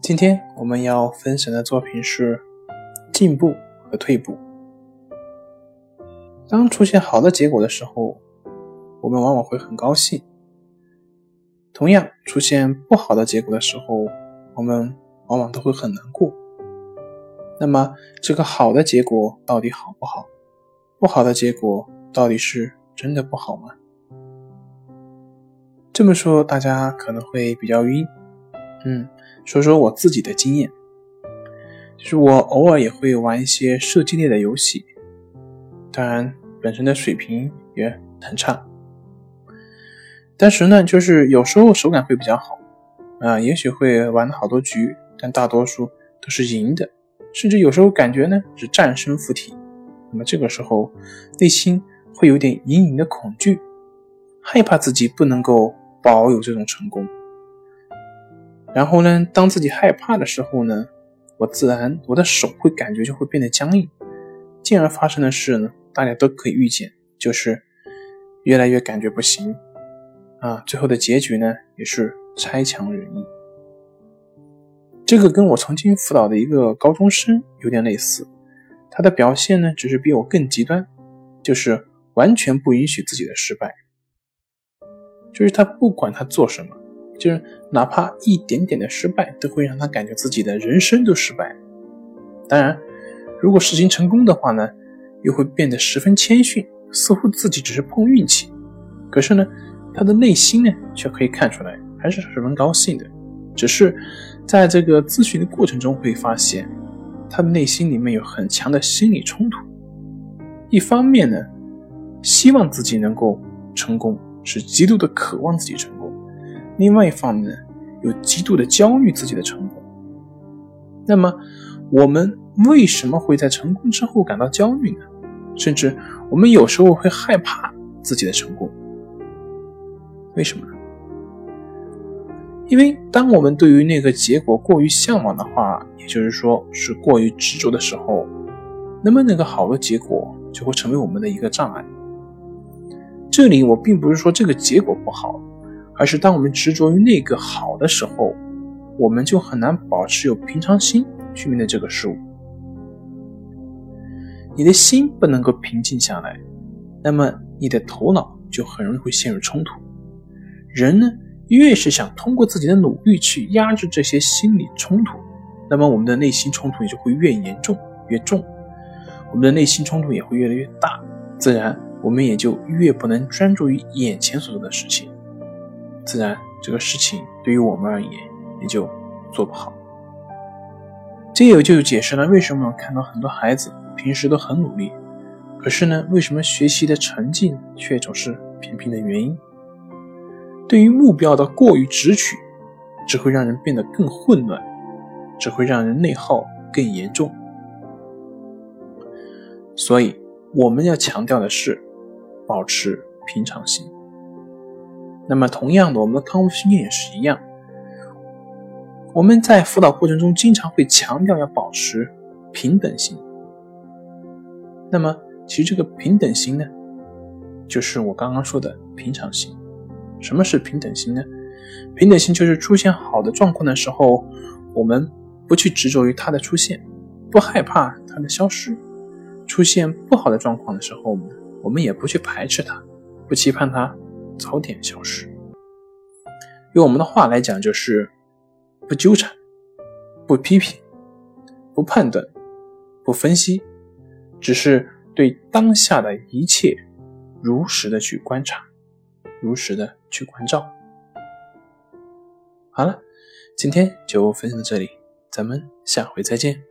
今天我们要分享的作品是进步和退步。当出现好的结果的时候，我们往往会很高兴；同样，出现不好的结果的时候，我们往往都会很难过。那么，这个好的结果到底好不好？不好的结果到底是真的不好吗？这么说，大家可能会比较晕。嗯。说说我自己的经验，就是我偶尔也会玩一些射击类的游戏，当然本身的水平也很差，但是呢，就是有时候手感会比较好，啊，也许会玩好多局，但大多数都是赢的，甚至有时候感觉呢是战胜附体，那么这个时候内心会有点隐隐的恐惧，害怕自己不能够保有这种成功。然后呢，当自己害怕的时候呢，我自然我的手会感觉就会变得僵硬，进而发生的事呢，大家都可以预见，就是越来越感觉不行啊，最后的结局呢也是差强人意。这个跟我曾经辅导的一个高中生有点类似，他的表现呢只是比我更极端，就是完全不允许自己的失败，就是他不管他做什么。就是哪怕一点点的失败，都会让他感觉自己的人生都失败。当然，如果事情成功的话呢，又会变得十分谦逊，似乎自己只是碰运气。可是呢，他的内心呢，却可以看出来，还是十分高兴的。只是在这个咨询的过程中，会发现他的内心里面有很强的心理冲突。一方面呢，希望自己能够成功，是极度的渴望自己成功。另外一方面呢，有极度的焦虑自己的成功。那么，我们为什么会在成功之后感到焦虑呢？甚至我们有时候会害怕自己的成功。为什么呢？因为当我们对于那个结果过于向往的话，也就是说是过于执着的时候，那么那个好的结果就会成为我们的一个障碍。这里我并不是说这个结果不好。而是当我们执着于那个好的时候，我们就很难保持有平常心去面对这个事物。你的心不能够平静下来，那么你的头脑就很容易会陷入冲突。人呢，越是想通过自己的努力去压制这些心理冲突，那么我们的内心冲突也就会越严重越重，我们的内心冲突也会越来越大，自然我们也就越不能专注于眼前所做的事情。自然，这个事情对于我们而言也就做不好。这也就解释了为什么看到很多孩子平时都很努力，可是呢，为什么学习的成绩却总是平平的原因。对于目标的过于直取，只会让人变得更混乱，只会让人内耗更严重。所以，我们要强调的是保持平常心。那么，同样的，我们的康复训练也是一样。我们在辅导过程中经常会强调要保持平等心。那么，其实这个平等心呢，就是我刚刚说的平常心。什么是平等心呢？平等心就是出现好的状况的时候，我们不去执着于它的出现，不害怕它的消失；出现不好的状况的时候，我们也不去排斥它，不期盼它。早点消失。用我们的话来讲，就是不纠缠、不批评、不判断、不分析，只是对当下的一切如实的去观察，如实的去关照。好了，今天就分享到这里，咱们下回再见。